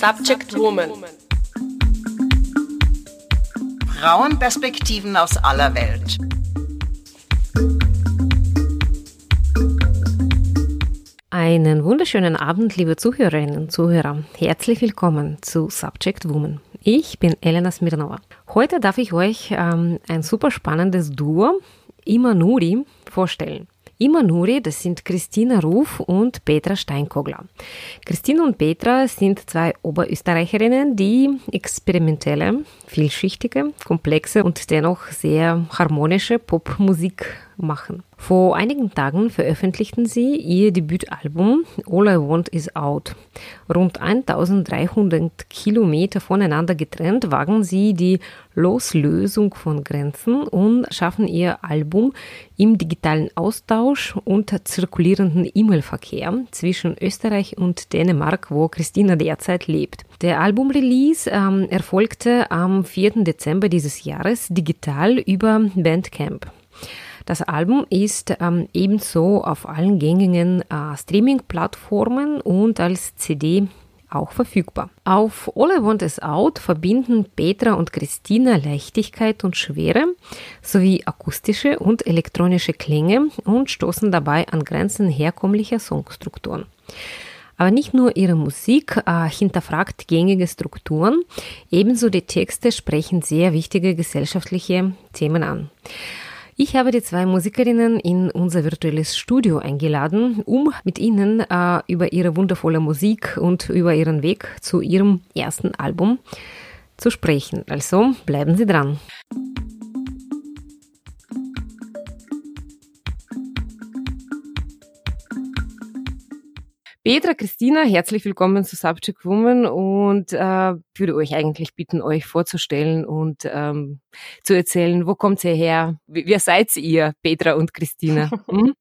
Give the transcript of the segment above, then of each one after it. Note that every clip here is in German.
Subject Woman. Frauenperspektiven aus aller Welt. Einen wunderschönen Abend, liebe Zuhörerinnen und Zuhörer. Herzlich willkommen zu Subject Woman. Ich bin Elena Smirnova. Heute darf ich euch ähm, ein super spannendes Duo, Imanuri, vorstellen. Imanuri, das sind Christina Ruf und Petra Steinkogler. Christina und Petra sind zwei Oberösterreicherinnen, die experimentelle, vielschichtige, komplexe und dennoch sehr harmonische Popmusik machen. Vor einigen Tagen veröffentlichten sie ihr Debütalbum All I Want Is Out. Rund 1300 Kilometer voneinander getrennt wagen sie die Loslösung von Grenzen und schaffen ihr Album im digitalen Austausch und zirkulierenden E-Mail-Verkehr zwischen Österreich und Dänemark, wo Christina derzeit lebt. Der Albumrelease ähm, erfolgte am 4. Dezember dieses Jahres digital über Bandcamp. Das Album ist ähm, ebenso auf allen gängigen äh, Streaming-Plattformen und als CD auch verfügbar. Auf All I Want Is Out verbinden Petra und Christina Leichtigkeit und Schwere sowie akustische und elektronische Klänge und stoßen dabei an Grenzen herkömmlicher Songstrukturen. Aber nicht nur ihre Musik äh, hinterfragt gängige Strukturen, ebenso die Texte sprechen sehr wichtige gesellschaftliche Themen an. Ich habe die zwei Musikerinnen in unser virtuelles Studio eingeladen, um mit ihnen äh, über ihre wundervolle Musik und über ihren Weg zu ihrem ersten Album zu sprechen. Also bleiben Sie dran. Petra, Christina, herzlich willkommen zu Subject Woman und äh, würde euch eigentlich bitten, euch vorzustellen und ähm, zu erzählen, wo kommt ihr her? Wer seid ihr, Petra und Christina? Hm?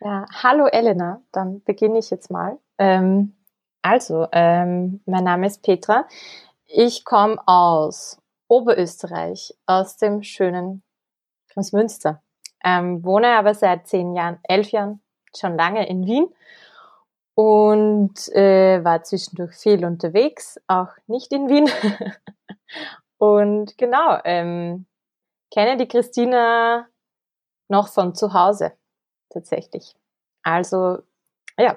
Ja, hallo Elena, dann beginne ich jetzt mal. Ähm, also, ähm, mein Name ist Petra. Ich komme aus Oberösterreich, aus dem schönen Großmünster. Ähm, wohne aber seit zehn Jahren, elf Jahren, schon lange in Wien und äh, war zwischendurch viel unterwegs, auch nicht in Wien. und genau, ähm, kenne die Christina noch von zu Hause tatsächlich. Also ja,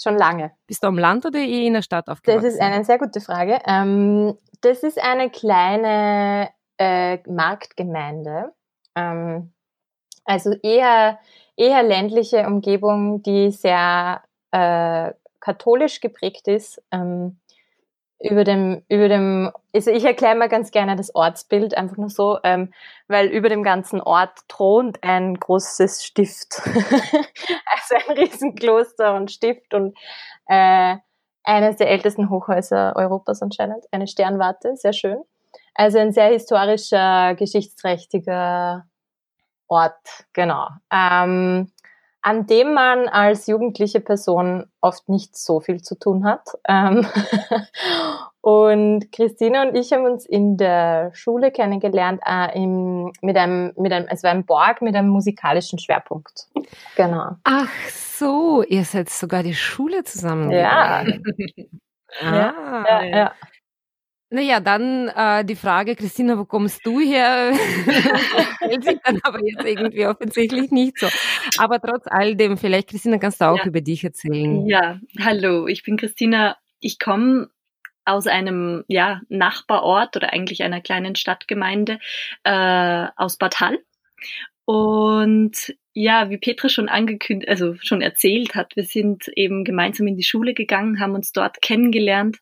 schon lange. Bist du am Land oder eh in der Stadt aufgewachsen? Das ist eine sehr gute Frage. Ähm, das ist eine kleine äh, Marktgemeinde. Ähm, also eher, eher ländliche Umgebung, die sehr äh, katholisch geprägt ist. Ähm, über dem, über dem, also ich erkläre mal ganz gerne das Ortsbild, einfach nur so, ähm, weil über dem ganzen Ort thront ein großes Stift. also ein Riesenkloster und Stift und äh, eines der ältesten Hochhäuser Europas anscheinend, eine Sternwarte, sehr schön. Also ein sehr historischer, geschichtsträchtiger Ort, genau. Ähm, an dem man als jugendliche Person oft nicht so viel zu tun hat. Ähm, und Christina und ich haben uns in der Schule kennengelernt äh, im, mit einem, mit einem, es war ein Borg mit einem musikalischen Schwerpunkt. Genau. Ach so, ihr seid sogar die Schule zusammen. Ja. ah, ja, ja, ja. Naja, dann äh, die Frage, Christina, wo kommst du her? Stellt sich dann aber jetzt irgendwie offensichtlich nicht so. Aber trotz all dem, vielleicht, Christina, kannst du auch ja. über dich erzählen. Ja, hallo, ich bin Christina. Ich komme aus einem ja, Nachbarort oder eigentlich einer kleinen Stadtgemeinde äh, aus Bad Hall. Und ja, wie Petra schon angekündigt, also schon erzählt hat, wir sind eben gemeinsam in die Schule gegangen, haben uns dort kennengelernt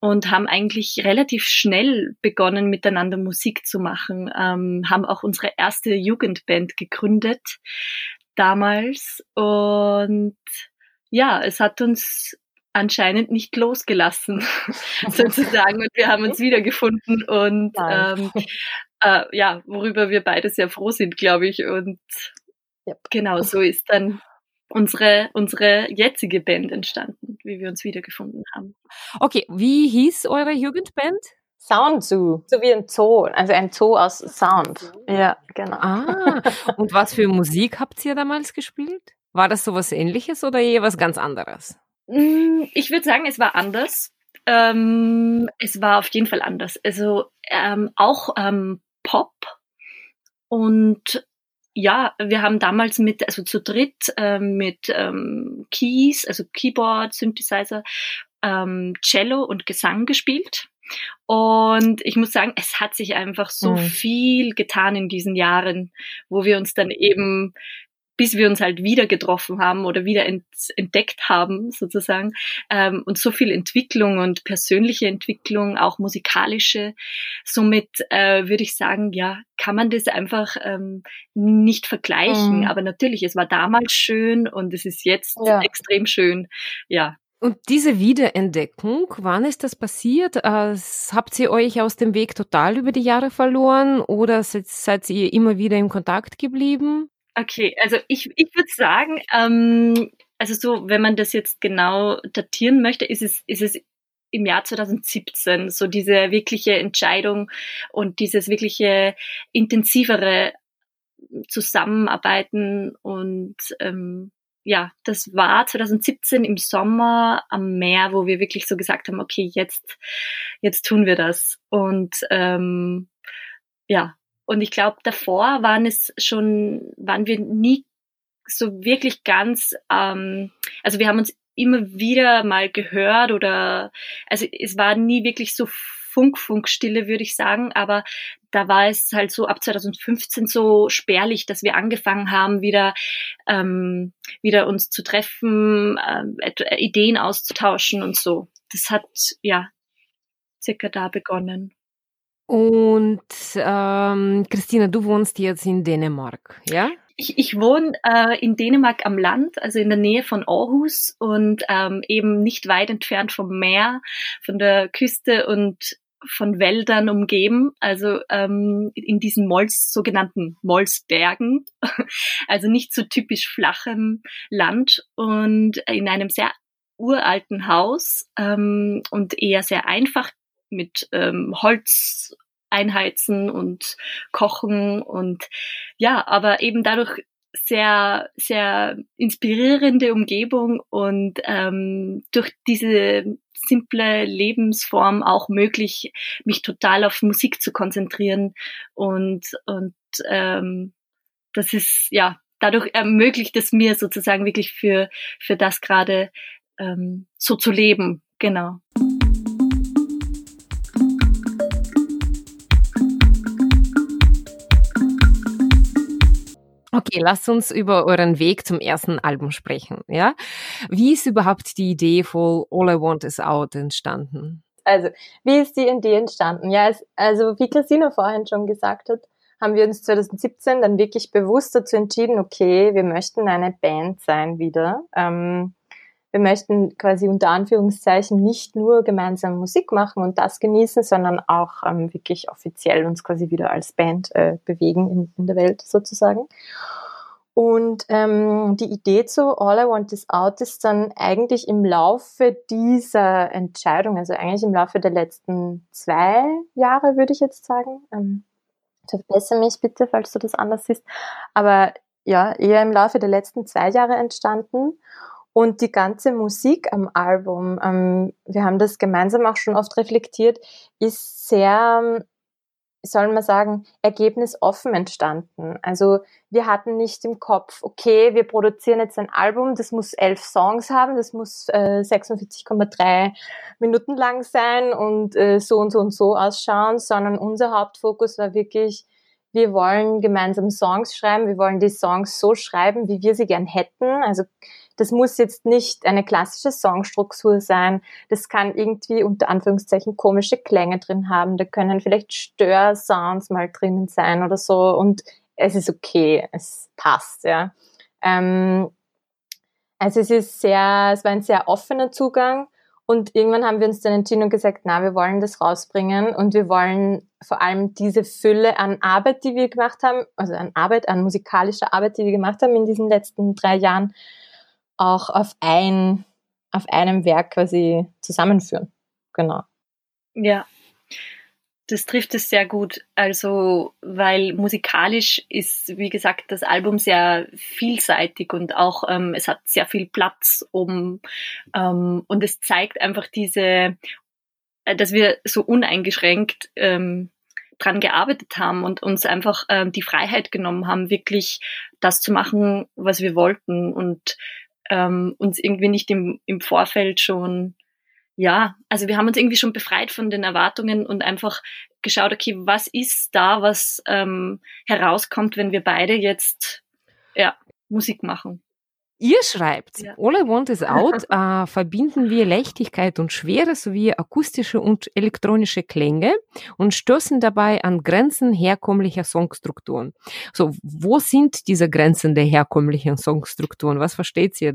und haben eigentlich relativ schnell begonnen, miteinander Musik zu machen, ähm, haben auch unsere erste Jugendband gegründet damals und ja, es hat uns anscheinend nicht losgelassen, sozusagen. Und wir haben uns wiedergefunden und ähm, äh, ja, worüber wir beide sehr froh sind, glaube ich. Und ja. genau so ist dann unsere, unsere jetzige Band entstanden, wie wir uns wiedergefunden haben. Okay, wie hieß eure Jugendband? Sound Zoo, so wie ein Zoo, also ein Zoo aus Sound. Ja, genau. Ah, und was für Musik habt ihr damals gespielt? War das sowas ähnliches oder eher was ganz anderes? Mm, ich würde sagen, es war anders. ähm, es war auf jeden Fall anders. Also ähm, auch ähm, Pop und ja, wir haben damals mit, also zu dritt ähm, mit ähm, Keys, also Keyboard, Synthesizer, ähm, Cello und Gesang gespielt. Und ich muss sagen, es hat sich einfach so mhm. viel getan in diesen Jahren, wo wir uns dann eben bis wir uns halt wieder getroffen haben oder wieder ent entdeckt haben, sozusagen. Ähm, und so viel Entwicklung und persönliche Entwicklung, auch musikalische. Somit äh, würde ich sagen, ja, kann man das einfach ähm, nicht vergleichen. Mhm. Aber natürlich, es war damals schön und es ist jetzt ja. extrem schön. Ja, und diese Wiederentdeckung, wann ist das passiert? Äh, habt ihr euch aus dem Weg total über die Jahre verloren oder seid, seid ihr immer wieder im Kontakt geblieben? Okay, also ich, ich würde sagen, ähm, also so, wenn man das jetzt genau datieren möchte, ist es, ist es im Jahr 2017 so diese wirkliche Entscheidung und dieses wirkliche intensivere Zusammenarbeiten und ähm, ja, das war 2017 im Sommer am Meer, wo wir wirklich so gesagt haben, okay, jetzt, jetzt tun wir das. Und ähm, ja, und ich glaube, davor waren es schon, waren wir nie so wirklich ganz, ähm, also wir haben uns immer wieder mal gehört oder, also es war nie wirklich so Funk-Funkstille, würde ich sagen, aber da war es halt so ab 2015 so spärlich, dass wir angefangen haben, wieder, ähm, wieder uns zu treffen, äh, Ideen auszutauschen und so. Das hat, ja, circa da begonnen. Und ähm, Christina, du wohnst jetzt in Dänemark, ja? Ich, ich wohne äh, in Dänemark am Land, also in der Nähe von Aarhus und ähm, eben nicht weit entfernt vom Meer, von der Küste und von Wäldern umgeben, also ähm, in diesen Mols, sogenannten Molsbergen, also nicht so typisch flachem Land und in einem sehr uralten Haus ähm, und eher sehr einfach mit ähm, Holz einheizen und kochen und ja, aber eben dadurch sehr, sehr inspirierende Umgebung und ähm, durch diese simple Lebensform auch möglich, mich total auf Musik zu konzentrieren und, und ähm, das ist ja dadurch ermöglicht es mir sozusagen wirklich für, für das gerade ähm, so zu leben. Genau. Okay, lasst uns über euren Weg zum ersten Album sprechen. Ja, wie ist überhaupt die Idee von All I Want Is Out entstanden? Also, wie ist die Idee entstanden? Ja, es, also wie Christina vorhin schon gesagt hat, haben wir uns 2017 dann wirklich bewusst dazu entschieden, okay, wir möchten eine Band sein wieder. Ähm, wir möchten quasi unter Anführungszeichen nicht nur gemeinsam Musik machen und das genießen, sondern auch ähm, wirklich offiziell uns quasi wieder als Band äh, bewegen in, in der Welt sozusagen. Und ähm, die Idee zu All I Want Is Out ist dann eigentlich im Laufe dieser Entscheidung, also eigentlich im Laufe der letzten zwei Jahre, würde ich jetzt sagen. Ähm, verbessere mich bitte, falls du das anders siehst. Aber ja, eher im Laufe der letzten zwei Jahre entstanden. Und die ganze Musik am Album, ähm, wir haben das gemeinsam auch schon oft reflektiert, ist sehr, soll man sagen, ergebnisoffen entstanden. Also wir hatten nicht im Kopf, okay, wir produzieren jetzt ein Album, das muss elf Songs haben, das muss äh, 46,3 Minuten lang sein und äh, so und so und so ausschauen, sondern unser Hauptfokus war wirklich, wir wollen gemeinsam Songs schreiben, wir wollen die Songs so schreiben, wie wir sie gern hätten. Also das muss jetzt nicht eine klassische Songstruktur sein. Das kann irgendwie unter Anführungszeichen komische Klänge drin haben. Da können vielleicht Störsounds mal drinnen sein oder so. Und es ist okay, es passt, ja. Ähm, also es ist sehr, es war ein sehr offener Zugang. Und irgendwann haben wir uns dann entschieden und gesagt, na, wir wollen das rausbringen und wir wollen vor allem diese Fülle an Arbeit, die wir gemacht haben, also an Arbeit, an musikalischer Arbeit, die wir gemacht haben in diesen letzten drei Jahren, auch auf ein, auf einem Werk quasi zusammenführen. Genau. Ja, das trifft es sehr gut. Also, weil musikalisch ist, wie gesagt, das Album sehr vielseitig und auch ähm, es hat sehr viel Platz um ähm, und es zeigt einfach diese äh, dass wir so uneingeschränkt ähm, dran gearbeitet haben und uns einfach ähm, die Freiheit genommen haben, wirklich das zu machen, was wir wollten und ähm, uns irgendwie nicht im, im Vorfeld schon, ja, also wir haben uns irgendwie schon befreit von den Erwartungen und einfach geschaut, okay, was ist da, was ähm, herauskommt, wenn wir beide jetzt ja, Musik machen. Ihr schreibt, ja. All I Want Is Out äh, verbinden wir Leichtigkeit und Schwere sowie akustische und elektronische Klänge und stoßen dabei an Grenzen herkömmlicher Songstrukturen. So, wo sind diese Grenzen der herkömmlichen Songstrukturen? Was versteht ihr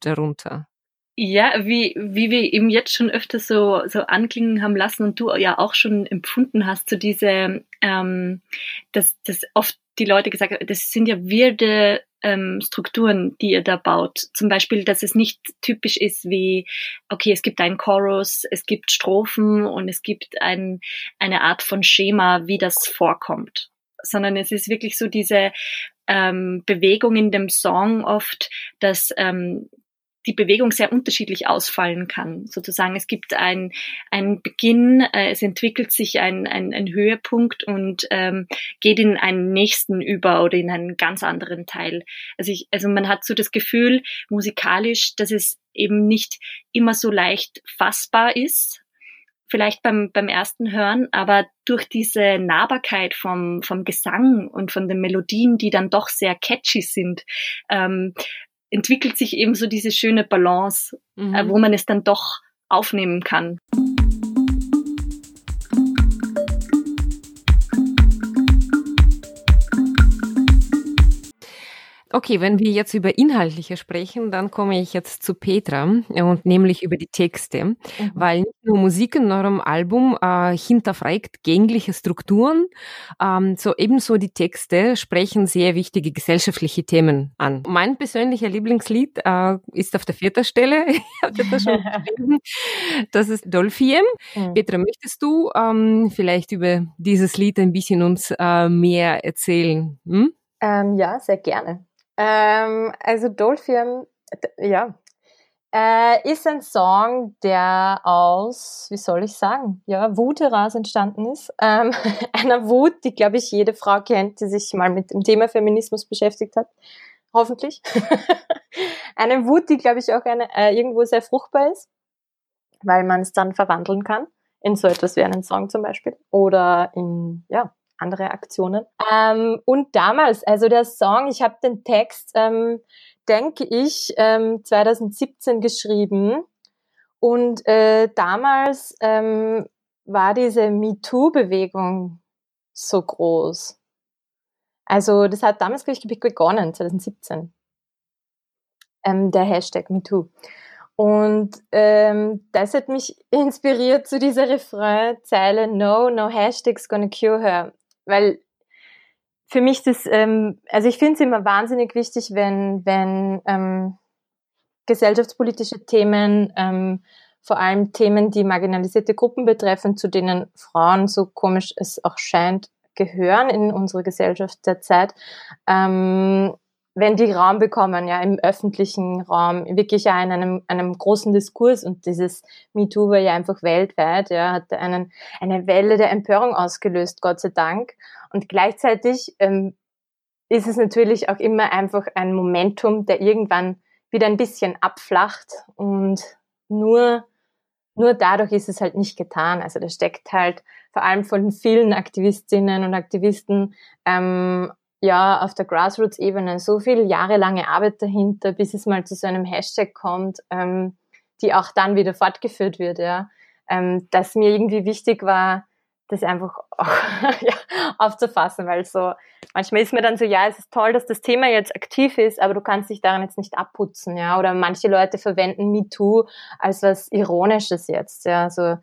darunter? Ja, wie, wie wir eben jetzt schon öfter so, so anklingen haben lassen und du ja auch schon empfunden hast, so diese, ähm, dass, dass oft die Leute gesagt haben, das sind ja wirde ähm, Strukturen, die ihr da baut. Zum Beispiel, dass es nicht typisch ist wie, okay, es gibt einen Chorus, es gibt Strophen und es gibt ein, eine Art von Schema, wie das vorkommt. Sondern es ist wirklich so diese ähm, Bewegung in dem Song oft, dass ähm, die Bewegung sehr unterschiedlich ausfallen kann. Sozusagen, es gibt ein, ein Beginn, äh, es entwickelt sich ein, ein, ein Höhepunkt und ähm, geht in einen nächsten über oder in einen ganz anderen Teil. Also, ich, also man hat so das Gefühl, musikalisch, dass es eben nicht immer so leicht fassbar ist, vielleicht beim, beim ersten Hören, aber durch diese Nahbarkeit vom, vom Gesang und von den Melodien, die dann doch sehr catchy sind, ähm, entwickelt sich eben so diese schöne Balance, äh, mhm. äh, wo man es dann doch aufnehmen kann. Okay, wenn wir jetzt über Inhaltliche sprechen, dann komme ich jetzt zu Petra und nämlich über die Texte, mhm. weil nicht nur Musik in eurem Album äh, hinterfragt gängliche Strukturen, ähm, so ebenso die Texte sprechen sehr wichtige gesellschaftliche Themen an. Mein persönlicher Lieblingslied äh, ist auf der vierten Stelle, das das ist Dolphiem. Mhm. Petra, möchtest du ähm, vielleicht über dieses Lied ein bisschen uns äh, mehr erzählen? Hm? Ähm, ja, sehr gerne. Ähm, also Dolphin, ja, äh, ist ein Song, der aus, wie soll ich sagen, ja, Wut heraus entstanden ist. Ähm, einer Wut, die, glaube ich, jede Frau kennt, die sich mal mit dem Thema Feminismus beschäftigt hat. Hoffentlich. eine Wut, die, glaube ich, auch eine, äh, irgendwo sehr fruchtbar ist, weil man es dann verwandeln kann in so etwas wie einen Song zum Beispiel oder in, ja, andere Aktionen. Ähm, und damals, also der Song, ich habe den Text, ähm, denke ich, ähm, 2017 geschrieben. Und äh, damals ähm, war diese MeToo-Bewegung so groß. Also das hat damals, glaube ich, begonnen, 2017. Ähm, der Hashtag MeToo. Und ähm, das hat mich inspiriert zu dieser Refrain-Zeile No, no hashtags gonna cure her weil für mich das, ähm, also ich finde es immer wahnsinnig wichtig, wenn, wenn ähm, gesellschaftspolitische Themen, ähm, vor allem Themen, die marginalisierte Gruppen betreffen, zu denen Frauen, so komisch es auch scheint, gehören in unsere Gesellschaft derzeit, ähm, wenn die Raum bekommen, ja, im öffentlichen Raum, wirklich ja in einem, einem großen Diskurs und dieses MeToo war ja einfach weltweit, ja, hat einen, eine Welle der Empörung ausgelöst, Gott sei Dank. Und gleichzeitig ähm, ist es natürlich auch immer einfach ein Momentum, der irgendwann wieder ein bisschen abflacht und nur, nur dadurch ist es halt nicht getan. Also da steckt halt vor allem von vielen Aktivistinnen und Aktivisten ähm, ja auf der Grassroots-Ebene so viel jahrelange Arbeit dahinter, bis es mal zu so einem Hashtag kommt, ähm, die auch dann wieder fortgeführt wird, ja. Ähm, dass mir irgendwie wichtig war, das einfach auch, ja, aufzufassen, weil so manchmal ist mir dann so, ja, es ist toll, dass das Thema jetzt aktiv ist, aber du kannst dich daran jetzt nicht abputzen, ja, oder manche Leute verwenden MeToo als was Ironisches jetzt, ja, so,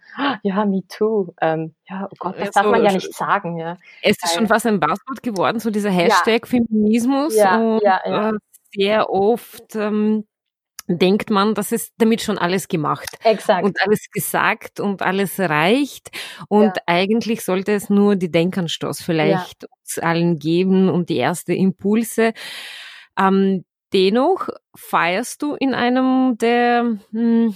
ja, MeToo, ähm, ja, oh Gott, das darf man ja nicht sagen, ja. Es ist schon fast ein Buzzword geworden, so dieser Hashtag ja. Feminismus ja, und ja, ja. Äh, sehr oft ähm, denkt man, das ist damit schon alles gemacht. Exakt. Und alles gesagt und alles reicht. Und ja. eigentlich sollte es nur die Denkanstoß vielleicht ja. uns allen geben und die erste Impulse. Ähm, dennoch feierst du in einem der hm,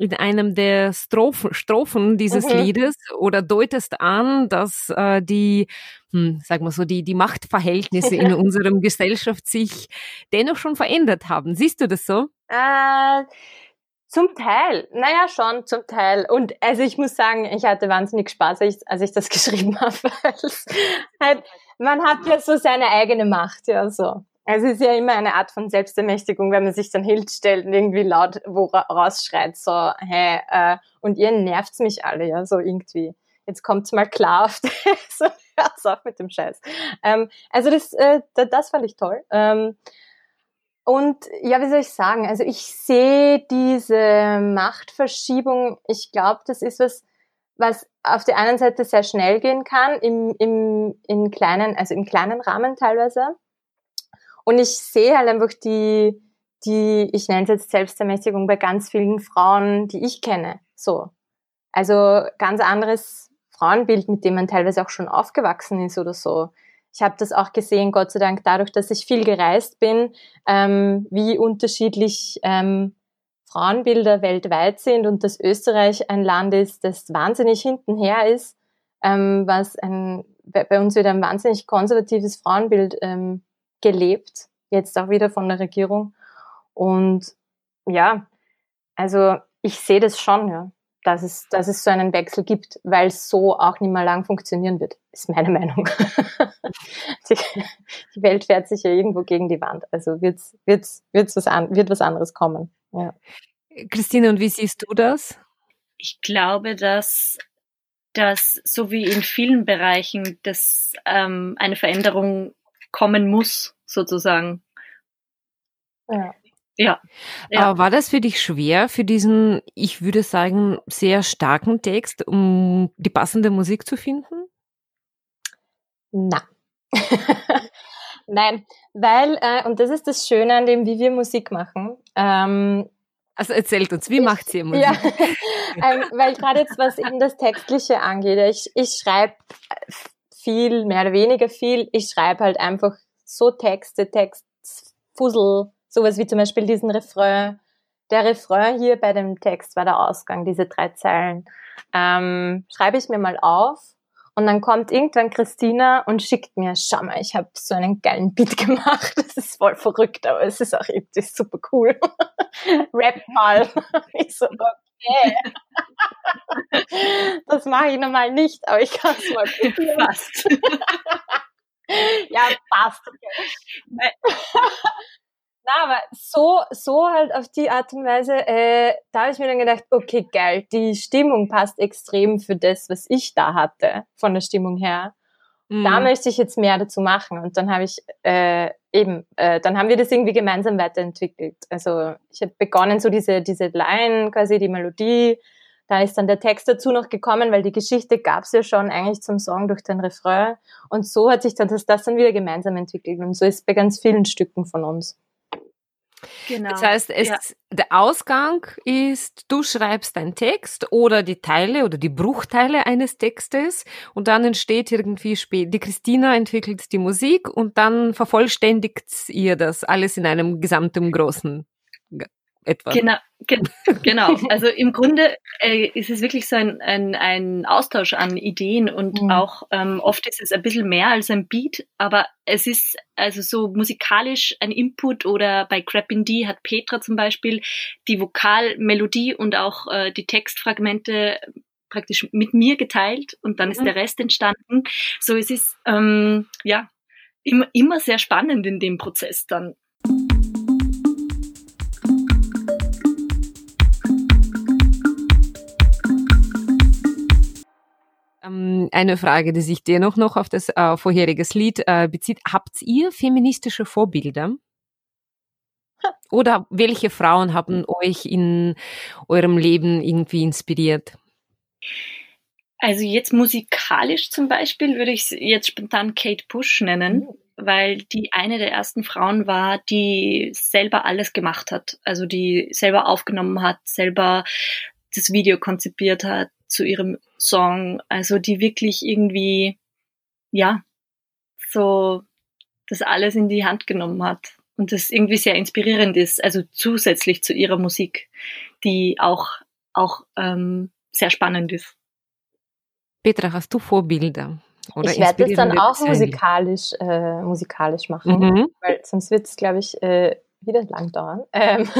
in einem der Strophen, Strophen dieses mhm. Liedes oder deutest an, dass äh, die, hm, sagen wir so, die, die Machtverhältnisse in unserem Gesellschaft sich dennoch schon verändert haben. Siehst du das so? Äh, zum Teil, naja, schon zum Teil. Und also ich muss sagen, ich hatte wahnsinnig Spaß, als ich, als ich das geschrieben habe. halt, man hat ja so seine eigene Macht, ja so. Also es ist ja immer eine Art von Selbstermächtigung, wenn man sich dann hinstellt und irgendwie laut wo rausschreit, so, hey, äh, und ihr nervt's mich alle, ja, so irgendwie. Jetzt kommt's mal klar auf so, hör's auf mit dem Scheiß. Ähm, also das, äh, das fand ich toll. Ähm, und ja, wie soll ich sagen? Also ich sehe diese Machtverschiebung, ich glaube, das ist was, was auf der einen Seite sehr schnell gehen kann, im, im, in kleinen, also im kleinen Rahmen teilweise. Und ich sehe halt einfach die, die, ich nenne es jetzt Selbstermächtigung bei ganz vielen Frauen, die ich kenne. So. Also ganz anderes Frauenbild, mit dem man teilweise auch schon aufgewachsen ist oder so. Ich habe das auch gesehen, Gott sei Dank, dadurch, dass ich viel gereist bin, ähm, wie unterschiedlich ähm, Frauenbilder weltweit sind und dass Österreich ein Land ist, das wahnsinnig hintenher ist, ähm, was ein, bei uns wieder ein wahnsinnig konservatives Frauenbild ähm, gelebt, jetzt auch wieder von der Regierung. Und ja, also ich sehe das schon, ja, dass es, dass es so einen Wechsel gibt, weil es so auch nicht mehr lang funktionieren wird, ist meine Meinung. die, die, Welt fährt sich ja irgendwo gegen die Wand, also wird's, wird's, wird's was an, wird was anderes kommen. Ja. Christine, und wie siehst du das? Ich glaube, dass dass so wie in vielen Bereichen das ähm, eine Veränderung kommen muss, sozusagen. Ja. Ja. ja. War das für dich schwer, für diesen, ich würde sagen, sehr starken Text, um die passende Musik zu finden? Na. Nein, weil, äh, und das ist das Schöne an dem, wie wir Musik machen. Ähm, also erzählt uns, wie ich, macht sie Musik? Ja, ähm, weil gerade jetzt, was eben das Textliche angeht, ich, ich schreibe viel, mehr oder weniger viel. Ich schreibe halt einfach so Texte, Textfussel, sowas wie zum Beispiel diesen Refrain. Der Refrain hier bei dem Text war der Ausgang, diese drei Zeilen. Ähm, schreibe ich mir mal auf und dann kommt irgendwann Christina und schickt mir, schau mal, ich habe so einen geilen Beat gemacht. Das ist voll verrückt, aber es ist auch irgendwie super cool. Rap mal. Ich so, okay. Das mache ich normal nicht, aber ich kann es mal probieren. Fast. ja, passt. Okay. Na, aber so, so halt auf die Art und Weise, äh, da habe ich mir dann gedacht, okay, geil, die Stimmung passt extrem für das, was ich da hatte, von der Stimmung her. Mhm. Da möchte ich jetzt mehr dazu machen. Und dann habe ich äh, eben, äh, dann haben wir das irgendwie gemeinsam weiterentwickelt. Also ich habe begonnen, so diese, diese Line, quasi die Melodie, da ist dann der Text dazu noch gekommen, weil die Geschichte gab es ja schon eigentlich zum Song durch den Refrain. Und so hat sich dann das, das dann wieder gemeinsam entwickelt. Und so ist es bei ganz vielen Stücken von uns. Genau. Das heißt, es, ja. der Ausgang ist, du schreibst deinen Text oder die Teile oder die Bruchteile eines Textes und dann entsteht irgendwie spät, die Christina entwickelt die Musik und dann vervollständigt ihr das alles in einem gesamten großen etwa. Genau, ge genau. Also im Grunde äh, ist es wirklich so ein, ein, ein Austausch an Ideen und mhm. auch ähm, oft ist es ein bisschen mehr als ein Beat, aber es ist also so musikalisch ein Input oder bei Crap in D hat Petra zum Beispiel die Vokalmelodie und auch äh, die Textfragmente praktisch mit mir geteilt und dann mhm. ist der Rest entstanden. So es ist ähm, ja immer, immer sehr spannend in dem Prozess dann. Eine Frage, die sich dennoch noch auf das äh, vorheriges Lied äh, bezieht. Habt ihr feministische Vorbilder? Oder welche Frauen haben euch in eurem Leben irgendwie inspiriert? Also jetzt musikalisch zum Beispiel würde ich jetzt spontan Kate Bush nennen, mhm. weil die eine der ersten Frauen war, die selber alles gemacht hat. Also die selber aufgenommen hat, selber das Video konzipiert hat, zu ihrem Song, also die wirklich irgendwie, ja, so das alles in die Hand genommen hat und das irgendwie sehr inspirierend ist, also zusätzlich zu ihrer Musik, die auch auch ähm, sehr spannend ist. Petra, hast du Vorbilder? Oder ich werde das dann auch musikalisch, äh, musikalisch machen, mhm. weil sonst wird es, glaube ich, äh, wieder lang dauern. Ähm,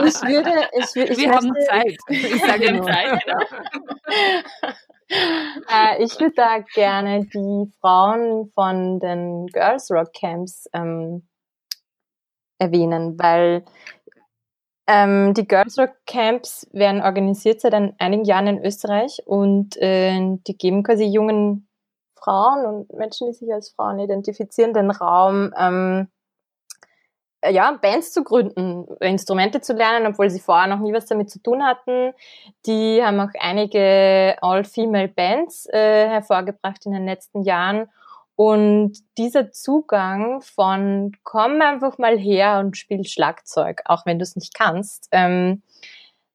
ich würde, ich, ich Wir möchte, haben Zeit. Ich sage nur. Zeit, genau. äh, ich würde da gerne die Frauen von den Girls Rock Camps ähm, erwähnen, weil ähm, die Girls Rock Camps werden organisiert seit einigen Jahren in Österreich und äh, die geben quasi jungen Frauen und Menschen, die sich als Frauen identifizieren, den Raum, ähm, äh, ja, Bands zu gründen, Instrumente zu lernen, obwohl sie vorher noch nie was damit zu tun hatten. Die haben auch einige All-Female-Bands äh, hervorgebracht in den letzten Jahren und dieser Zugang von komm einfach mal her und spiel Schlagzeug, auch wenn du es nicht kannst, ähm,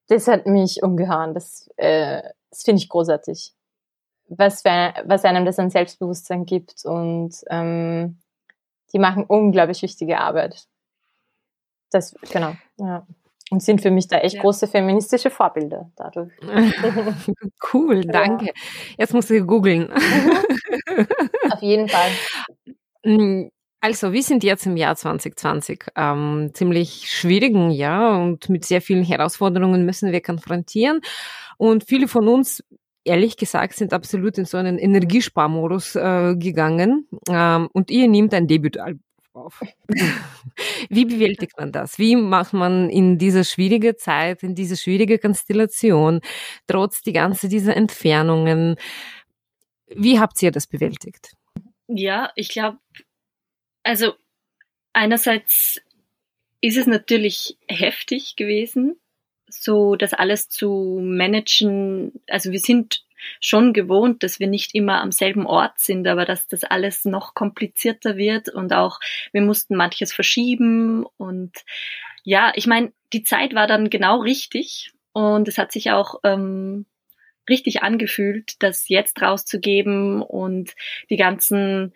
das hat mich umgehauen. Das, äh, das finde ich großartig. Was, für, was einem das an Selbstbewusstsein gibt und ähm, die machen unglaublich wichtige Arbeit. Das, genau, ja und sind für mich da echt ja. große feministische Vorbilder dadurch. cool, danke. Ja. Jetzt musst du googeln. Mhm. Auf jeden Fall. Mm, also, wir sind jetzt im Jahr 2020, ähm, ziemlich schwierigen Jahr und mit sehr vielen Herausforderungen müssen wir konfrontieren. Und viele von uns, ehrlich gesagt, sind absolut in so einen Energiesparmodus äh, gegangen. Ähm, und ihr nehmt ein Debütalbum drauf. Wie bewältigt man das? Wie macht man in dieser schwierigen Zeit, in dieser schwierigen Konstellation, trotz die ganze dieser Entfernungen, wie habt ihr das bewältigt? Ja, ich glaube, also einerseits ist es natürlich heftig gewesen, so das alles zu managen. Also wir sind schon gewohnt, dass wir nicht immer am selben Ort sind, aber dass das alles noch komplizierter wird und auch wir mussten manches verschieben und ja, ich meine, die Zeit war dann genau richtig und es hat sich auch ähm, richtig angefühlt, das jetzt rauszugeben und die ganzen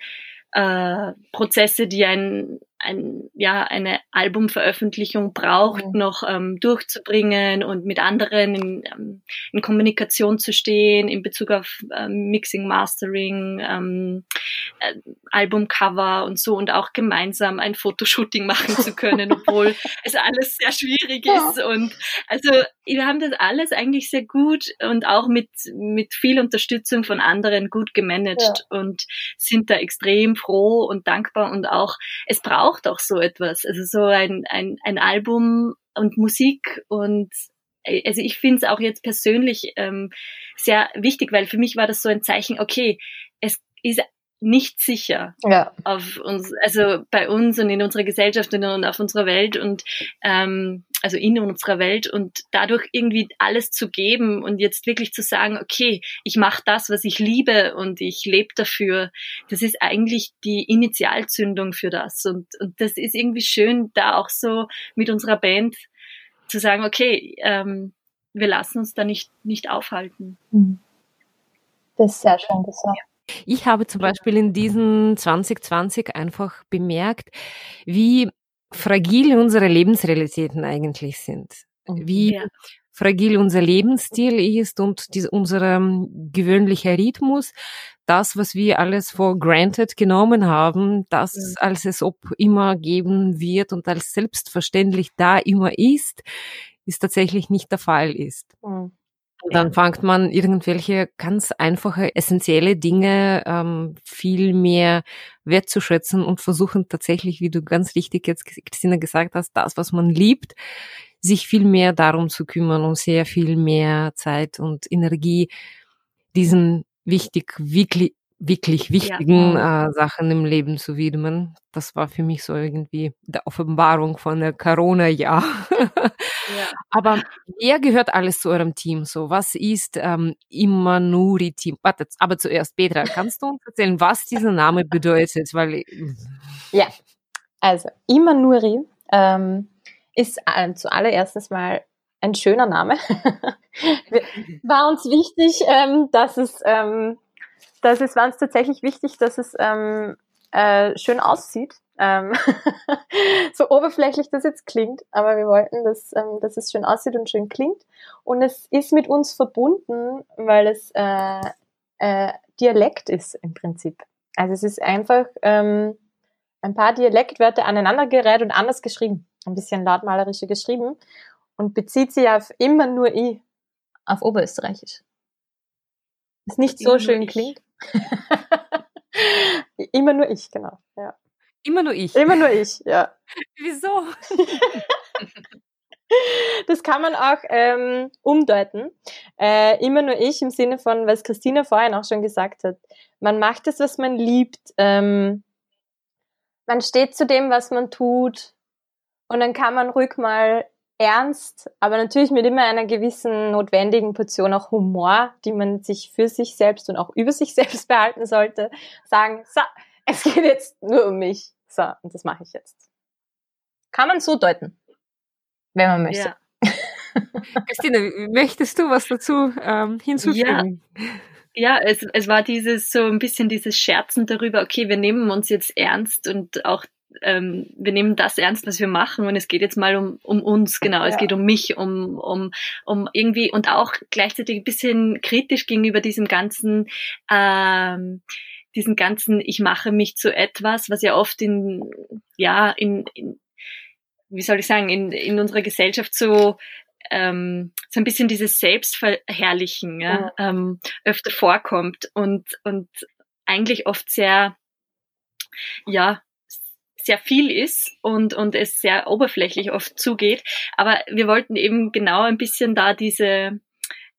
äh, Prozesse, die ein ein, ja, eine Albumveröffentlichung braucht, mhm. noch ähm, durchzubringen und mit anderen in, ähm, in Kommunikation zu stehen in Bezug auf ähm, Mixing, Mastering, ähm, äh, Albumcover und so und auch gemeinsam ein Fotoshooting machen zu können, obwohl es alles sehr schwierig ist. Ja. Und also wir haben das alles eigentlich sehr gut und auch mit, mit viel Unterstützung von anderen gut gemanagt ja. und sind da extrem froh und dankbar und auch es braucht braucht auch so etwas. Also so ein, ein, ein Album und Musik und äh, also ich finde es auch jetzt persönlich ähm, sehr wichtig, weil für mich war das so ein Zeichen, okay, es ist nicht sicher ja. auf uns, also bei uns und in unserer Gesellschaft und auf unserer Welt und ähm, also in unserer Welt und dadurch irgendwie alles zu geben und jetzt wirklich zu sagen, okay, ich mache das, was ich liebe und ich lebe dafür, das ist eigentlich die Initialzündung für das und, und das ist irgendwie schön, da auch so mit unserer Band zu sagen, okay, ähm, wir lassen uns da nicht, nicht aufhalten. Mhm. Das ist sehr schön gesagt. Ich habe zum Beispiel in diesem 2020 einfach bemerkt, wie fragil unsere Lebensrealitäten eigentlich sind. Mhm. Wie ja. fragil unser Lebensstil ist und die, unser ähm, gewöhnlicher Rhythmus, das, was wir alles for granted genommen haben, das ja. als es ob immer geben wird und als selbstverständlich da immer ist, ist tatsächlich nicht der Fall ist. Mhm. Und dann fängt man irgendwelche ganz einfache, essentielle Dinge ähm, viel mehr wertzuschätzen und versuchen tatsächlich, wie du ganz richtig jetzt, Christina, gesagt hast, das, was man liebt, sich viel mehr darum zu kümmern und sehr viel mehr Zeit und Energie diesen wichtig, wirklich, wirklich wichtigen ja. äh, Sachen im Leben zu widmen. Das war für mich so irgendwie der Offenbarung von der Corona-Jahr. Ja. Aber wer gehört alles zu eurem Team? So, was ist ähm, Immanuri-Team? Warte, aber zuerst, Petra, kannst du uns erzählen, was dieser Name bedeutet? Weil ja, also Immanuri ähm, ist äh, zuallererst mal ein schöner Name. war uns wichtig, ähm, dass es, ähm, es war uns tatsächlich wichtig, dass es ähm, äh, schön aussieht. Ähm, so oberflächlich das jetzt klingt, aber wir wollten, dass, ähm, dass es schön aussieht und schön klingt. Und es ist mit uns verbunden, weil es äh, äh, Dialekt ist im Prinzip. Also es ist einfach ähm, ein paar Dialektwörter aneinandergereiht und anders geschrieben. Ein bisschen lautmalerischer geschrieben und bezieht sich auf immer nur ich, auf Oberösterreichisch. Was nicht so schön klingt. immer nur ich, genau. Ja. Immer nur ich. Immer nur ich, ja. Wieso? Das kann man auch ähm, umdeuten. Äh, immer nur ich im Sinne von, was Christina vorhin auch schon gesagt hat. Man macht es, was man liebt. Ähm, man steht zu dem, was man tut. Und dann kann man ruhig mal ernst, aber natürlich mit immer einer gewissen notwendigen Portion auch Humor, die man sich für sich selbst und auch über sich selbst behalten sollte, sagen, so, es geht jetzt nur um mich. So, und das mache ich jetzt. Kann man so deuten, wenn man möchte. Ja. Christine, möchtest du was dazu ähm, hinzufügen? Ja. Ja, es, es war dieses so ein bisschen dieses Scherzen darüber, okay, wir nehmen uns jetzt ernst und auch ähm, wir nehmen das ernst, was wir machen und es geht jetzt mal um, um uns, genau, ja. es geht um mich, um, um, um irgendwie und auch gleichzeitig ein bisschen kritisch gegenüber diesem ganzen ähm, diesen ganzen, ich mache mich zu etwas, was ja oft in, ja, in, in wie soll ich sagen, in, in unserer Gesellschaft so ähm, so ein bisschen dieses Selbstverherrlichen ja, ja. Ähm, öfter vorkommt und, und eigentlich oft sehr, ja, sehr viel ist und, und es sehr oberflächlich oft zugeht. Aber wir wollten eben genau ein bisschen da diese,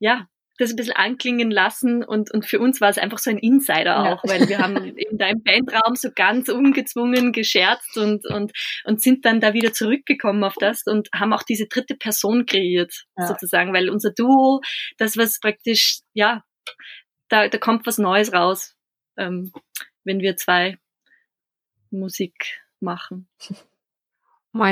ja, das ein bisschen anklingen lassen und, und für uns war es einfach so ein Insider auch, ja. weil wir haben in deinem Bandraum so ganz ungezwungen gescherzt und, und, und sind dann da wieder zurückgekommen auf das und haben auch diese dritte Person kreiert, ja. sozusagen, weil unser Duo, das was praktisch, ja, da, da kommt was Neues raus, ähm, wenn wir zwei Musik machen.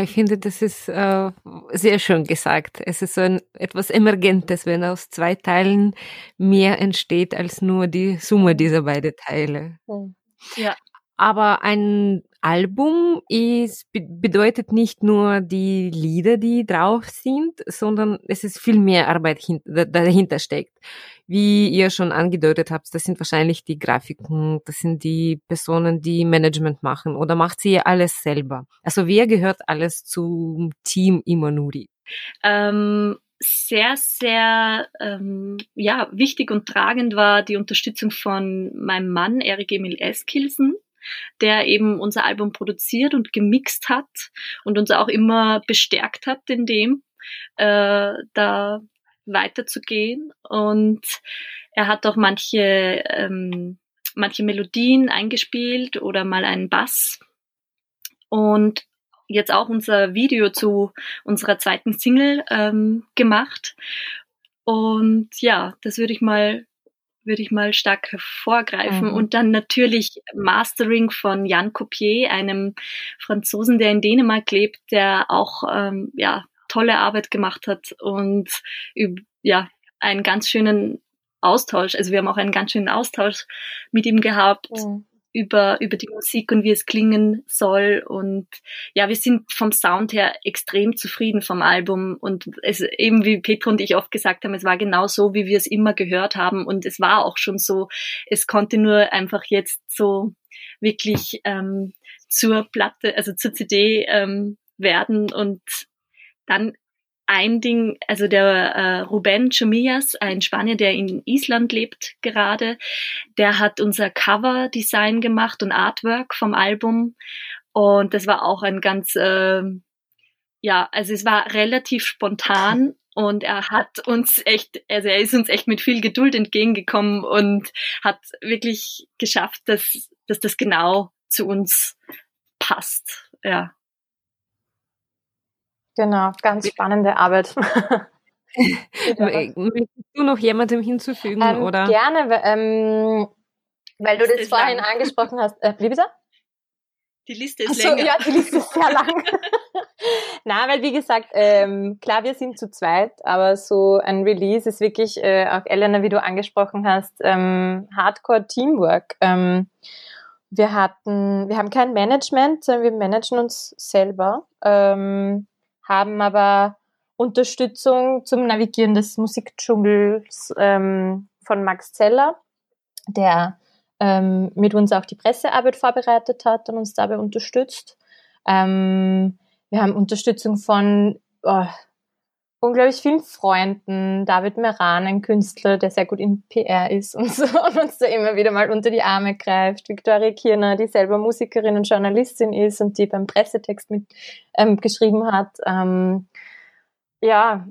Ich finde, das ist äh, sehr schön gesagt. Es ist so ein, etwas Emergentes, wenn aus zwei Teilen mehr entsteht als nur die Summe dieser beiden Teile. Ja. Aber ein Album ist, bedeutet nicht nur die Lieder, die drauf sind, sondern es ist viel mehr Arbeit dahinter steckt. Wie ihr schon angedeutet habt, das sind wahrscheinlich die Grafiken, das sind die Personen, die Management machen oder macht sie alles selber? Also wer gehört alles zum Team Imanuri? Ähm sehr, sehr ähm, ja, wichtig und tragend war die Unterstützung von meinem Mann, Erik Emil Eskilsen, der eben unser Album produziert und gemixt hat und uns auch immer bestärkt hat in dem, äh, da weiterzugehen. Und er hat auch manche, ähm, manche Melodien eingespielt oder mal einen Bass. Und jetzt auch unser Video zu unserer zweiten Single ähm, gemacht. Und ja, das würde ich mal würde ich mal stark hervorgreifen. Mhm. Und dann natürlich Mastering von Jan Copier, einem Franzosen, der in Dänemark lebt, der auch ähm, ja tolle Arbeit gemacht hat und ja einen ganz schönen Austausch. Also wir haben auch einen ganz schönen Austausch mit ihm gehabt. Mhm über, über die Musik und wie es klingen soll. Und ja, wir sind vom Sound her extrem zufrieden vom Album. Und es eben wie Petro und ich oft gesagt haben, es war genau so, wie wir es immer gehört haben. Und es war auch schon so. Es konnte nur einfach jetzt so wirklich ähm, zur Platte, also zur CD ähm, werden und dann ein Ding, also der äh, Ruben Chomillas, ein Spanier, der in Island lebt gerade, der hat unser Cover-Design gemacht und Artwork vom Album. Und das war auch ein ganz, äh, ja, also es war relativ spontan und er hat uns echt, also er ist uns echt mit viel Geduld entgegengekommen und hat wirklich geschafft, dass, dass das genau zu uns passt. Ja. Genau, ganz spannende Arbeit. Möchtest du noch jemandem hinzufügen? Ähm, oder? Gerne, ähm, weil du das vorhin lang. angesprochen hast. Äh, wie bitte? Die Liste ist so, länger. Ja, die Liste ist sehr lang. Na, weil wie gesagt, ähm, klar, wir sind zu zweit, aber so ein Release ist wirklich, äh, auch Elena, wie du angesprochen hast, ähm, Hardcore Teamwork. Ähm, wir hatten, wir haben kein Management, sondern wir managen uns selber, ähm, haben aber Unterstützung zum Navigieren des Musikdschungels ähm, von Max Zeller, der ähm, mit uns auch die Pressearbeit vorbereitet hat und uns dabei unterstützt. Ähm, wir haben Unterstützung von oh, unglaublich vielen Freunden. David Meran, ein Künstler, der sehr gut in PR ist und so und uns da immer wieder mal unter die Arme greift. Victoria Kirner, die selber Musikerin und Journalistin ist und die beim Pressetext mit ähm, geschrieben hat. Ähm, ja,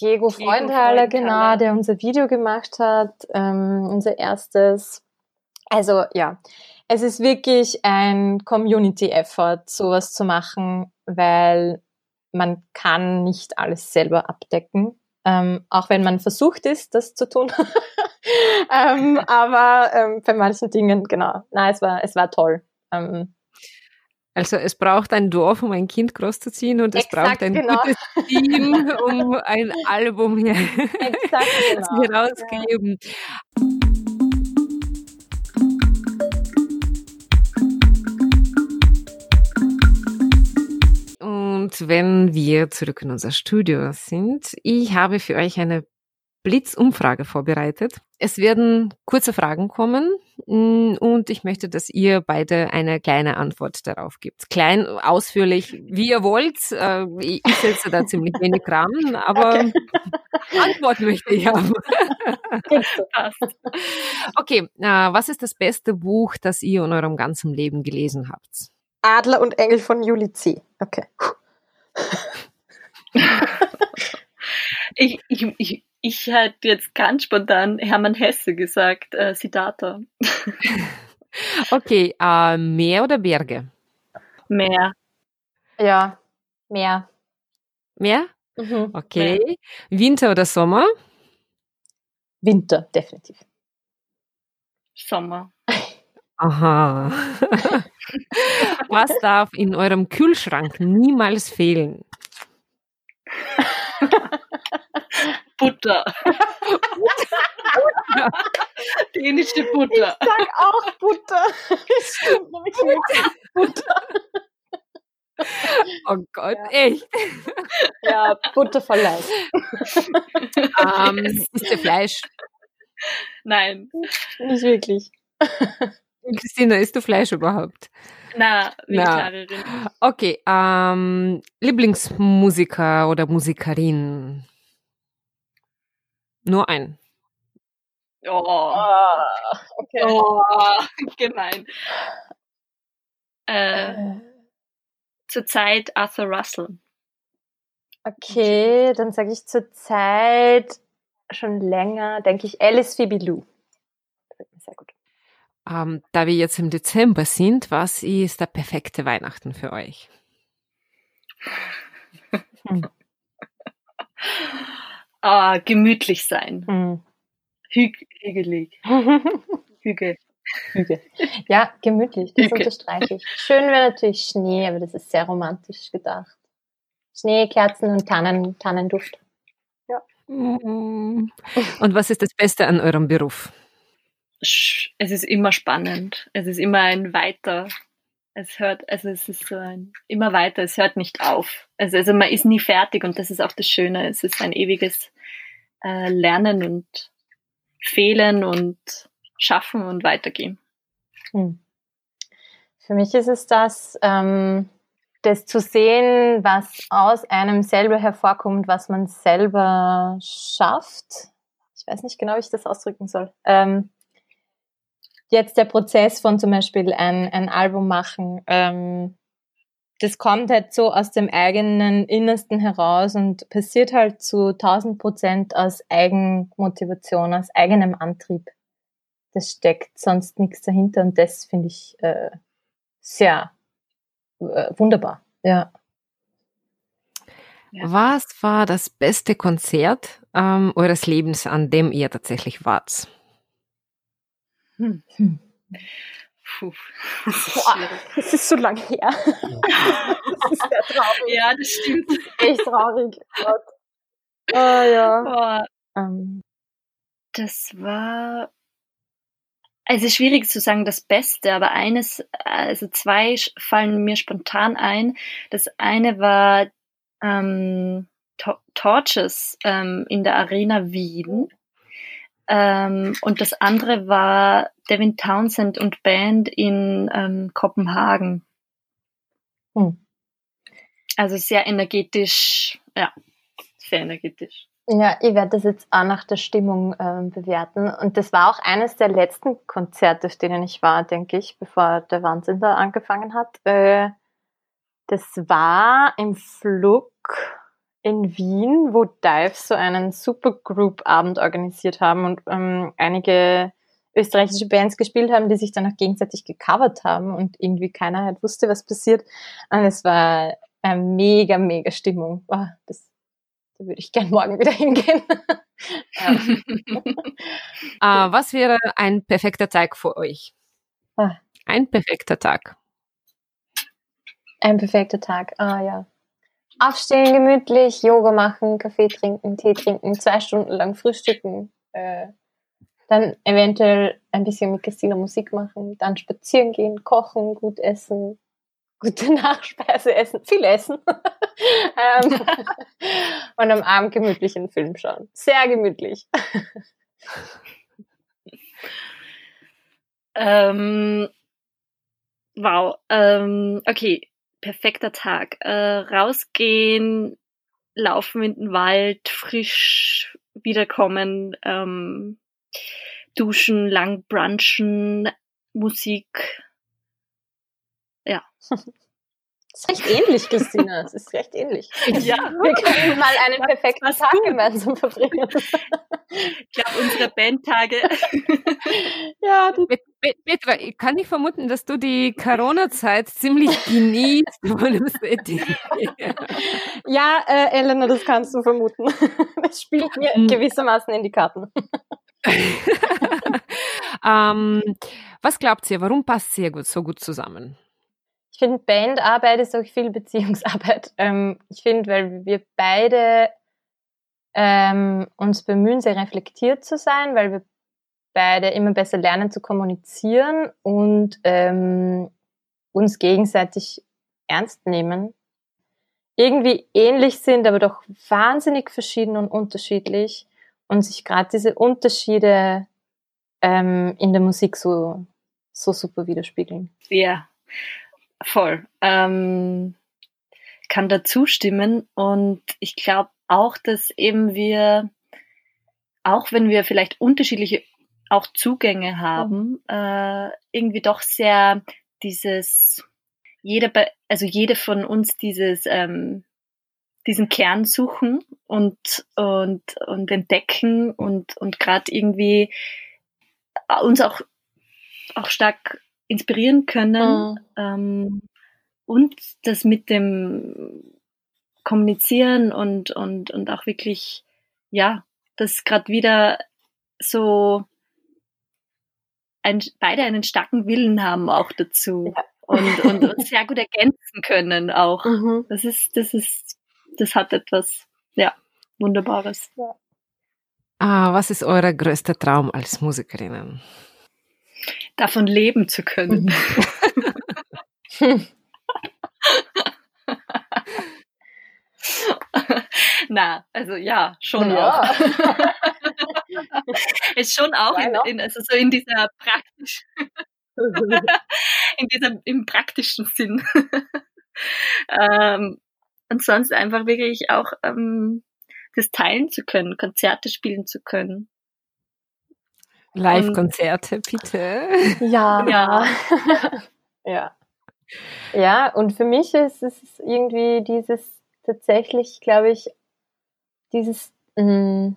Diego, Diego Freundhaler, genau, der unser Video gemacht hat, ähm, unser erstes. Also ja, es ist wirklich ein Community-Effort, sowas zu machen, weil man kann nicht alles selber abdecken, ähm, auch wenn man versucht ist, das zu tun. ähm, aber ähm, bei manchen Dingen, genau, na, es war, es war toll. Ähm, also es braucht ein Dorf, um ein Kind großzuziehen und es Exakt, braucht ein genau. gutes Team, um ein Album hier Exakt, genau. herausgeben. Ja. Wenn wir zurück in unser Studio sind, ich habe für euch eine Blitzumfrage vorbereitet. Es werden kurze Fragen kommen mm, und ich möchte, dass ihr beide eine kleine Antwort darauf gibt. Klein, ausführlich, wie ihr wollt. Äh, ich setze da ziemlich wenig Rahmen, aber okay. Antwort möchte ich haben. okay, äh, was ist das beste Buch, das ihr in eurem ganzen Leben gelesen habt? Adler und Engel von Juli C. Okay. Ich, ich, ich, ich hätte jetzt ganz spontan Hermann Hesse gesagt, äh, Siddhartha. okay, äh, Meer oder Berge? Meer. Ja, Meer. Meer? Mhm. Okay. Meer. Winter oder Sommer? Winter, definitiv. Sommer. Aha. Was darf in eurem Kühlschrank niemals fehlen? Butter. Butter. Dänische Butter. Ich sag auch Butter. Das stimmt nämlich Butter. Oh Gott, ja. echt? Ja, Butter voll leicht. Um, ist der Fleisch? Nein. Nicht wirklich. Christina, isst du Fleisch überhaupt? Na, Vegetarierin. Na. Okay, ähm, Lieblingsmusiker oder Musikerin? Nur ein. Oh, oh okay. Oh, gemein. Äh, äh. Zurzeit Arthur Russell. Okay, dann sage ich zurzeit schon länger, denke ich Alice Phoebe Lou. Ähm, da wir jetzt im Dezember sind, was ist der perfekte Weihnachten für euch? Hm. ah, gemütlich sein. Hm. Hü hügelig. Hügel. Hügel. Ja, gemütlich, das Hügel. unterstreiche ich. Schön wäre natürlich Schnee, aber das ist sehr romantisch gedacht. Schnee, Kerzen und Tannen, Tannenduft. Ja. Und was ist das Beste an eurem Beruf? Es ist immer spannend. Es ist immer ein weiter. Es hört, also es ist so ein immer weiter, es hört nicht auf. Also, also man ist nie fertig und das ist auch das Schöne. Es ist ein ewiges äh, Lernen und Fehlen und Schaffen und Weitergehen. Hm. Für mich ist es das, ähm, das zu sehen, was aus einem selber hervorkommt, was man selber schafft. Ich weiß nicht genau, wie ich das ausdrücken soll. Ähm, jetzt der Prozess von zum Beispiel ein, ein Album machen, ähm, das kommt halt so aus dem eigenen Innersten heraus und passiert halt zu 1000 Prozent aus Eigenmotivation, aus eigenem Antrieb. Das steckt sonst nichts dahinter und das finde ich äh, sehr äh, wunderbar. Ja. Was war das beste Konzert ähm, eures Lebens, an dem ihr tatsächlich wart? Hm. Hm. Puh, das ist, Boah, das ist so lang her. das ist sehr traurig. Ja, das stimmt. Echt traurig. Gott. Oh, ja. Um. Ähm. Das war es ist schwierig zu sagen das Beste, aber eines, also zwei fallen mir spontan ein. Das eine war ähm, Torches ähm, in der Arena Wien. Ähm, und das andere war Devin Townsend und Band in ähm, Kopenhagen. Hm. Also sehr energetisch, ja, sehr energetisch. Ja, ich werde das jetzt auch nach der Stimmung ähm, bewerten. Und das war auch eines der letzten Konzerte, auf denen ich war, denke ich, bevor der Wahnsinn da angefangen hat. Äh, das war im Flug in Wien, wo Dives so einen Supergroup-Abend organisiert haben und ähm, einige österreichische Bands gespielt haben, die sich dann auch gegenseitig gecovert haben und irgendwie keiner halt wusste, was passiert. Und es war eine mega, mega Stimmung. Oh, das da würde ich gern morgen wieder hingehen. uh, was wäre ein perfekter Tag für euch? Ah. Ein perfekter Tag. Ein perfekter Tag, ah ja. Aufstehen, gemütlich, Yoga machen, Kaffee trinken, Tee trinken, zwei Stunden lang frühstücken, äh, dann eventuell ein bisschen mit Christina Musik machen, dann spazieren gehen, kochen, gut essen, gute Nachspeise essen, viel essen ähm, und am Abend gemütlich einen Film schauen. Sehr gemütlich. ähm, wow. Ähm, okay, perfekter Tag. Äh, rausgehen, laufen in den Wald, frisch wiederkommen, ähm, duschen, lang brunchen, Musik, ja. Das ist recht ähnlich, Christina. Es ist recht ähnlich. Ja. Wir können mal einen perfekten Tag gemeinsam verbringen. Ich glaube, unsere Bandtage. ja, Petra, ich kann nicht vermuten, dass du die Corona-Zeit ziemlich genießt. ja, äh, Elena, das kannst du vermuten. Das spielt mir hm. gewissermaßen in die Karten. ähm, was glaubt ihr, warum passt ihr gut, so gut zusammen? Ich finde, Bandarbeit ist auch viel Beziehungsarbeit. Ähm, ich finde, weil wir beide ähm, uns bemühen, sehr reflektiert zu sein, weil wir beide immer besser lernen zu kommunizieren und ähm, uns gegenseitig ernst nehmen. Irgendwie ähnlich sind, aber doch wahnsinnig verschieden und unterschiedlich und sich gerade diese Unterschiede ähm, in der Musik so, so super widerspiegeln. Ja, Voll. Ähm, kann da zustimmen und ich glaube auch, dass eben wir, auch wenn wir vielleicht unterschiedliche auch Zugänge haben, äh, irgendwie doch sehr dieses, jeder, also jede von uns dieses, ähm, diesen Kern suchen und, und, und entdecken und, und gerade irgendwie uns auch, auch stark inspirieren können mhm. ähm, und das mit dem Kommunizieren und, und, und auch wirklich, ja, das gerade wieder so ein, beide einen starken Willen haben auch dazu ja. und, und, und sehr gut ergänzen können auch. Mhm. Das ist, das ist, das hat etwas, ja, Wunderbares. Ja. Ah, was ist euer größter Traum als Musikerinnen? Davon leben zu können. Na, also ja, schon ja. auch. ist schon auch in, in, also so in dieser praktischen, in dieser, im praktischen Sinn. ähm, und sonst einfach wirklich auch ähm, das teilen zu können, Konzerte spielen zu können. Live-Konzerte, bitte. Ja. Ja. ja. Ja, und für mich ist es irgendwie dieses tatsächlich, glaube ich, dieses, mh, mm,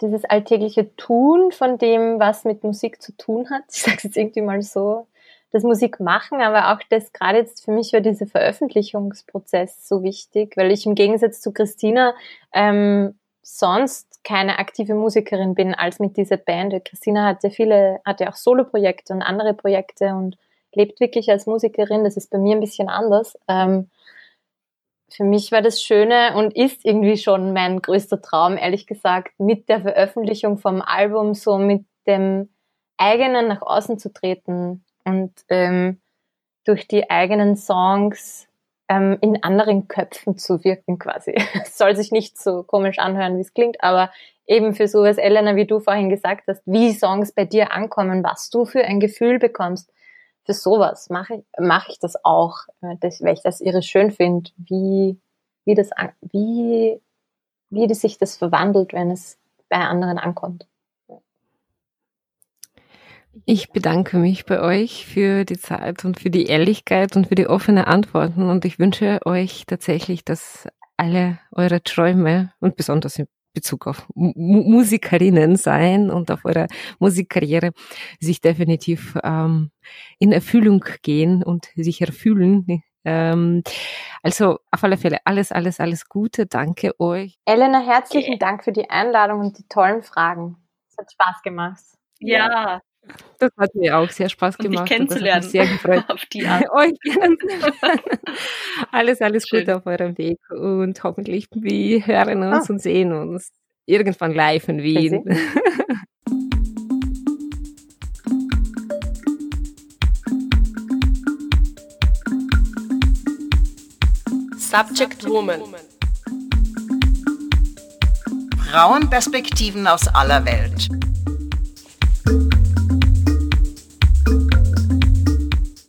dieses alltägliche Tun von dem, was mit Musik zu tun hat. Ich sage es jetzt irgendwie mal so. Das Musik machen, aber auch das gerade jetzt für mich war dieser Veröffentlichungsprozess so wichtig, weil ich im Gegensatz zu Christina ähm, sonst keine aktive Musikerin bin als mit dieser Band. Christina hat ja viele, hat ja auch Soloprojekte und andere Projekte und lebt wirklich als Musikerin. Das ist bei mir ein bisschen anders. Ähm, für mich war das Schöne und ist irgendwie schon mein größter Traum, ehrlich gesagt, mit der Veröffentlichung vom Album, so mit dem eigenen nach außen zu treten und ähm, durch die eigenen Songs ähm, in anderen Köpfen zu wirken quasi. Es soll sich nicht so komisch anhören, wie es klingt, aber eben für sowas, Elena, wie du vorhin gesagt hast, wie Songs bei dir ankommen, was du für ein Gefühl bekommst, für sowas mache ich, mach ich das auch, äh, das, weil ich das irre schön finde, wie, wie das, wie, wie sich das verwandelt, wenn es bei anderen ankommt. Ich bedanke mich bei euch für die Zeit und für die Ehrlichkeit und für die offenen Antworten und ich wünsche euch tatsächlich, dass alle eure Träume und besonders in Bezug auf M Musikerinnen sein und auf eure Musikkarriere sich definitiv ähm, in Erfüllung gehen und sich erfüllen. Ähm, also auf alle Fälle alles, alles, alles Gute. Danke euch. Elena, herzlichen Dank für die Einladung und die tollen Fragen. Es hat Spaß gemacht. Ja, das hat mir auch sehr Spaß gemacht. Und dich kennenzulernen. sehr gefreut. auf die Art. Euch alles, alles Schön. Gute auf eurem Weg und hoffentlich wir hören uns oh. und sehen uns irgendwann live in Wien. Subject Woman. Frauenperspektiven aus aller Welt.